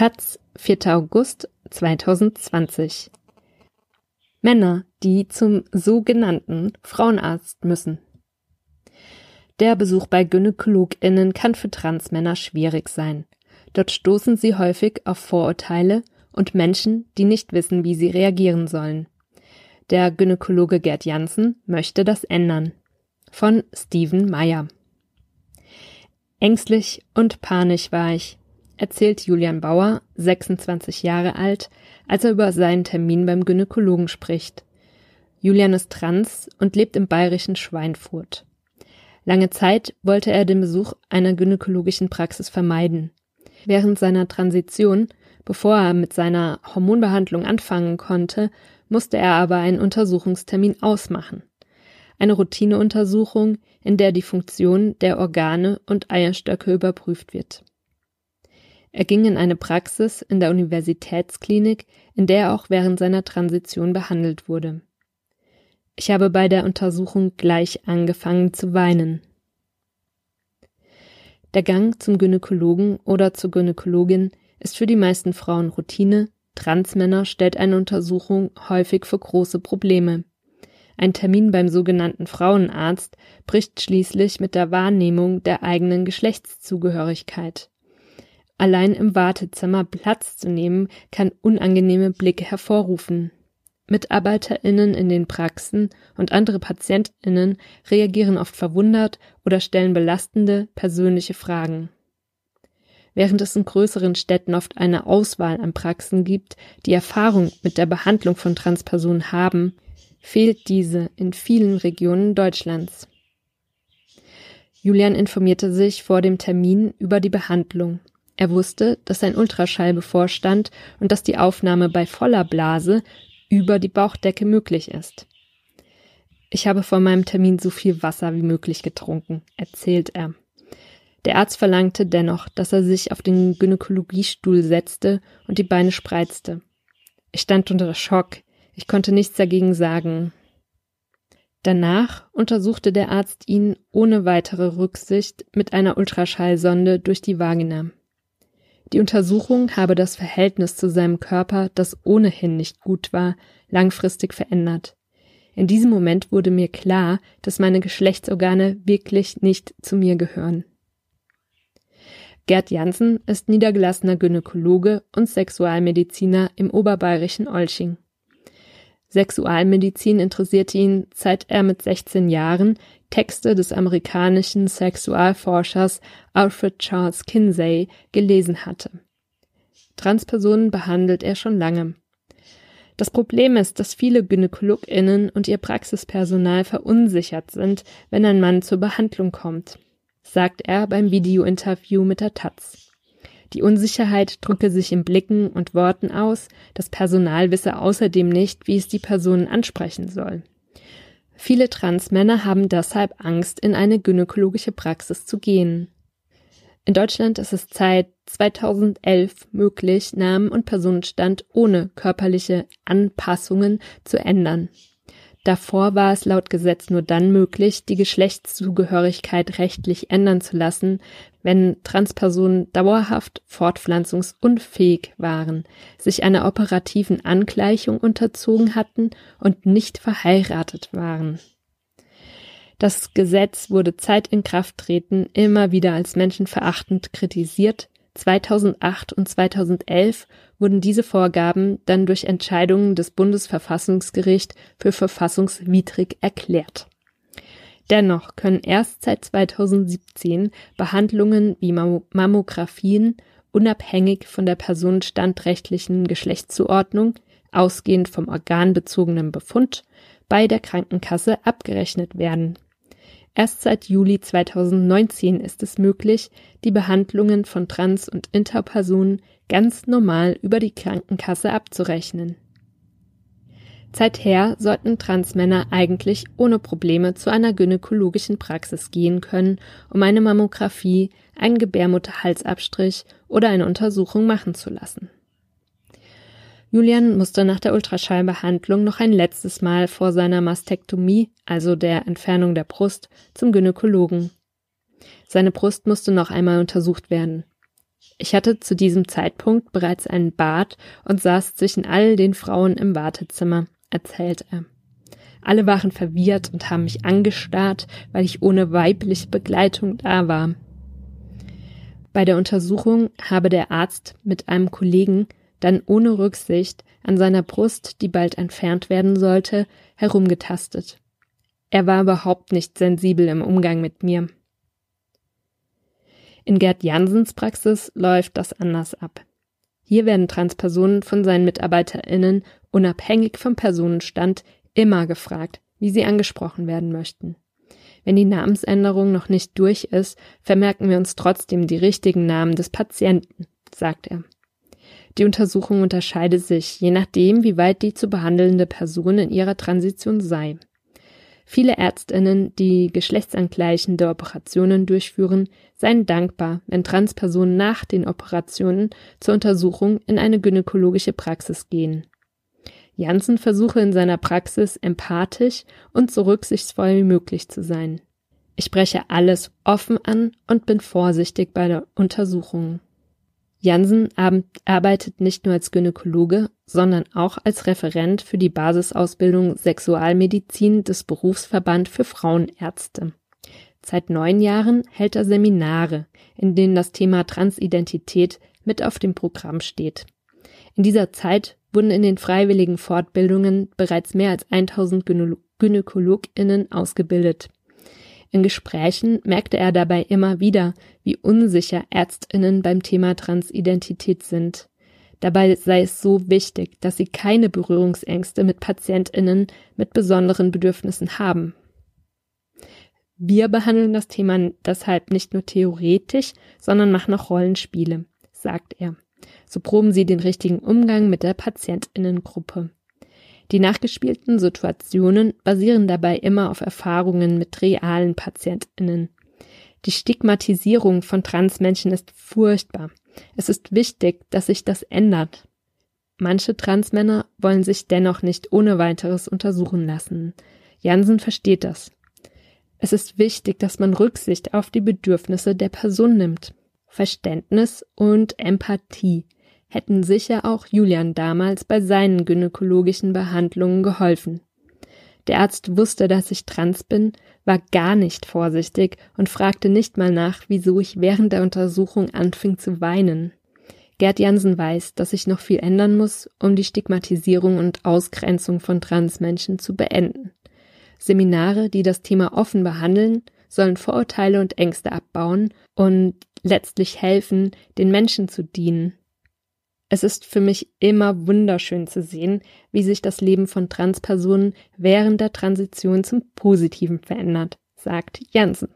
Taz, 4. August 2020 Männer, die zum sogenannten Frauenarzt müssen. Der Besuch bei GynäkologInnen kann für Transmänner schwierig sein. Dort stoßen sie häufig auf Vorurteile und Menschen, die nicht wissen, wie sie reagieren sollen. Der Gynäkologe Gerd Janssen möchte das ändern. Von Steven Meyer. Ängstlich und panisch war ich, erzählt Julian Bauer, 26 Jahre alt, als er über seinen Termin beim Gynäkologen spricht. Julian ist trans und lebt im bayerischen Schweinfurt. Lange Zeit wollte er den Besuch einer gynäkologischen Praxis vermeiden. Während seiner Transition, bevor er mit seiner Hormonbehandlung anfangen konnte, musste er aber einen Untersuchungstermin ausmachen. Eine Routineuntersuchung, in der die Funktion der Organe und Eierstöcke überprüft wird. Er ging in eine Praxis in der Universitätsklinik, in der er auch während seiner Transition behandelt wurde. Ich habe bei der Untersuchung gleich angefangen zu weinen. Der Gang zum Gynäkologen oder zur Gynäkologin ist für die meisten Frauen Routine, Transmänner stellt eine Untersuchung häufig für große Probleme. Ein Termin beim sogenannten Frauenarzt bricht schließlich mit der Wahrnehmung der eigenen Geschlechtszugehörigkeit. Allein im Wartezimmer Platz zu nehmen, kann unangenehme Blicke hervorrufen. MitarbeiterInnen in den Praxen und andere PatientInnen reagieren oft verwundert oder stellen belastende, persönliche Fragen. Während es in größeren Städten oft eine Auswahl an Praxen gibt, die Erfahrung mit der Behandlung von Transpersonen haben, fehlt diese in vielen Regionen Deutschlands. Julian informierte sich vor dem Termin über die Behandlung. Er wusste, dass ein Ultraschall bevorstand und dass die Aufnahme bei voller Blase über die Bauchdecke möglich ist. Ich habe vor meinem Termin so viel Wasser wie möglich getrunken, erzählt er. Der Arzt verlangte dennoch, dass er sich auf den Gynäkologiestuhl setzte und die Beine spreizte. Ich stand unter Schock. Ich konnte nichts dagegen sagen. Danach untersuchte der Arzt ihn ohne weitere Rücksicht mit einer Ultraschallsonde durch die Vagina. Die Untersuchung habe das Verhältnis zu seinem Körper, das ohnehin nicht gut war, langfristig verändert. In diesem Moment wurde mir klar, dass meine Geschlechtsorgane wirklich nicht zu mir gehören. Gerd Janssen ist niedergelassener Gynäkologe und Sexualmediziner im oberbayerischen Olching. Sexualmedizin interessierte ihn, seit er mit 16 Jahren Texte des amerikanischen Sexualforschers Alfred Charles Kinsey gelesen hatte. Transpersonen behandelt er schon lange. Das Problem ist, dass viele GynäkologInnen und ihr Praxispersonal verunsichert sind, wenn ein Mann zur Behandlung kommt, sagt er beim Videointerview mit der Taz. Die Unsicherheit drücke sich in Blicken und Worten aus, das Personal wisse außerdem nicht, wie es die Personen ansprechen soll. Viele Transmänner haben deshalb Angst, in eine gynäkologische Praxis zu gehen. In Deutschland ist es seit 2011 möglich, Namen und Personenstand ohne körperliche Anpassungen zu ändern. Davor war es laut Gesetz nur dann möglich, die Geschlechtszugehörigkeit rechtlich ändern zu lassen, wenn Transpersonen dauerhaft fortpflanzungsunfähig waren, sich einer operativen Angleichung unterzogen hatten und nicht verheiratet waren. Das Gesetz wurde Zeit in Kraft treten immer wieder als menschenverachtend kritisiert. 2008 und 2011 wurden diese Vorgaben dann durch Entscheidungen des Bundesverfassungsgericht für verfassungswidrig erklärt. Dennoch können erst seit 2017 Behandlungen wie Mammographien unabhängig von der personenstandrechtlichen Geschlechtszuordnung, ausgehend vom organbezogenen Befund, bei der Krankenkasse abgerechnet werden. Erst seit Juli 2019 ist es möglich, die Behandlungen von Trans- und Interpersonen ganz normal über die Krankenkasse abzurechnen. Zeither sollten Transmänner eigentlich ohne Probleme zu einer gynäkologischen Praxis gehen können, um eine Mammographie, einen Gebärmutterhalsabstrich oder eine Untersuchung machen zu lassen. Julian musste nach der Ultraschallbehandlung noch ein letztes Mal vor seiner Mastektomie, also der Entfernung der Brust, zum Gynäkologen. Seine Brust musste noch einmal untersucht werden. Ich hatte zu diesem Zeitpunkt bereits einen Bart und saß zwischen all den Frauen im Wartezimmer, erzählt er. Alle waren verwirrt und haben mich angestarrt, weil ich ohne weibliche Begleitung da war. Bei der Untersuchung habe der Arzt mit einem Kollegen dann ohne Rücksicht an seiner Brust, die bald entfernt werden sollte, herumgetastet. Er war überhaupt nicht sensibel im Umgang mit mir. In Gerd Jansens Praxis läuft das anders ab. Hier werden Transpersonen von seinen MitarbeiterInnen unabhängig vom Personenstand immer gefragt, wie sie angesprochen werden möchten. Wenn die Namensänderung noch nicht durch ist, vermerken wir uns trotzdem die richtigen Namen des Patienten, sagt er. Die Untersuchung unterscheidet sich, je nachdem, wie weit die zu behandelnde Person in ihrer Transition sei. Viele Ärztinnen, die geschlechtsangleichende Operationen durchführen, seien dankbar, wenn Transpersonen nach den Operationen zur Untersuchung in eine gynäkologische Praxis gehen. Janssen versuche in seiner Praxis empathisch und so rücksichtsvoll wie möglich zu sein. Ich spreche alles offen an und bin vorsichtig bei der Untersuchung. Janssen arbeitet nicht nur als Gynäkologe, sondern auch als Referent für die Basisausbildung Sexualmedizin des Berufsverband für Frauenärzte. Seit neun Jahren hält er Seminare, in denen das Thema Transidentität mit auf dem Programm steht. In dieser Zeit wurden in den freiwilligen Fortbildungen bereits mehr als 1000 Gynä GynäkologInnen ausgebildet. In Gesprächen merkte er dabei immer wieder, wie unsicher ÄrztInnen beim Thema Transidentität sind. Dabei sei es so wichtig, dass sie keine Berührungsängste mit PatientInnen mit besonderen Bedürfnissen haben. Wir behandeln das Thema deshalb nicht nur theoretisch, sondern machen auch Rollenspiele, sagt er. So proben sie den richtigen Umgang mit der Patientinnengruppe. Die nachgespielten Situationen basieren dabei immer auf Erfahrungen mit realen Patientinnen. Die Stigmatisierung von Transmenschen ist furchtbar. Es ist wichtig, dass sich das ändert. Manche Transmänner wollen sich dennoch nicht ohne weiteres untersuchen lassen. Jansen versteht das. Es ist wichtig, dass man Rücksicht auf die Bedürfnisse der Person nimmt. Verständnis und Empathie hätten sicher auch Julian damals bei seinen gynäkologischen Behandlungen geholfen. Der Arzt wusste, dass ich trans bin, war gar nicht vorsichtig und fragte nicht mal nach, wieso ich während der Untersuchung anfing zu weinen. Gerd Jansen weiß, dass sich noch viel ändern muss, um die Stigmatisierung und Ausgrenzung von Transmenschen zu beenden. Seminare, die das Thema offen behandeln, sollen Vorurteile und Ängste abbauen und letztlich helfen, den Menschen zu dienen, es ist für mich immer wunderschön zu sehen, wie sich das Leben von Transpersonen während der Transition zum Positiven verändert, sagt Jansen.